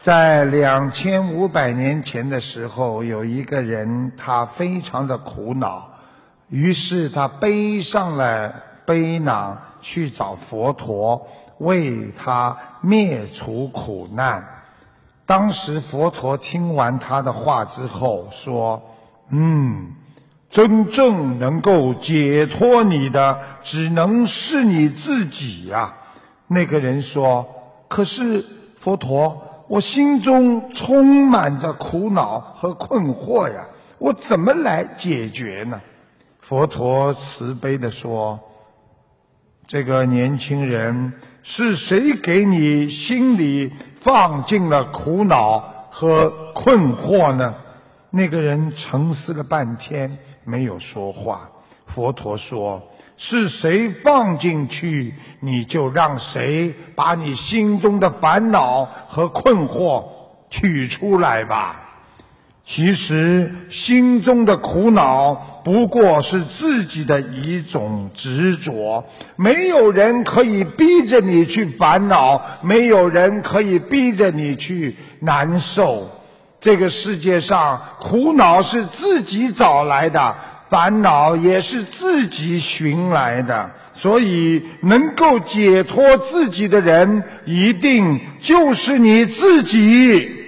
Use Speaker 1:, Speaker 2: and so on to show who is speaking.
Speaker 1: 在两千五百年前的时候，有一个人，他非常的苦恼，于是他背上了背囊去找佛陀，为他灭除苦难。当时佛陀听完他的话之后说：“嗯，真正能够解脱你的，只能是你自己呀。”那个人说：“可是佛陀。”我心中充满着苦恼和困惑呀，我怎么来解决呢？佛陀慈悲地说：“这个年轻人是谁给你心里放进了苦恼和困惑呢？”那个人沉思了半天，没有说话。佛陀说。是谁放进去，你就让谁把你心中的烦恼和困惑取出来吧。其实心中的苦恼不过是自己的一种执着，没有人可以逼着你去烦恼，没有人可以逼着你去难受。这个世界上，苦恼是自己找来的。烦恼也是自己寻来的，所以能够解脱自己的人，一定就是你自己。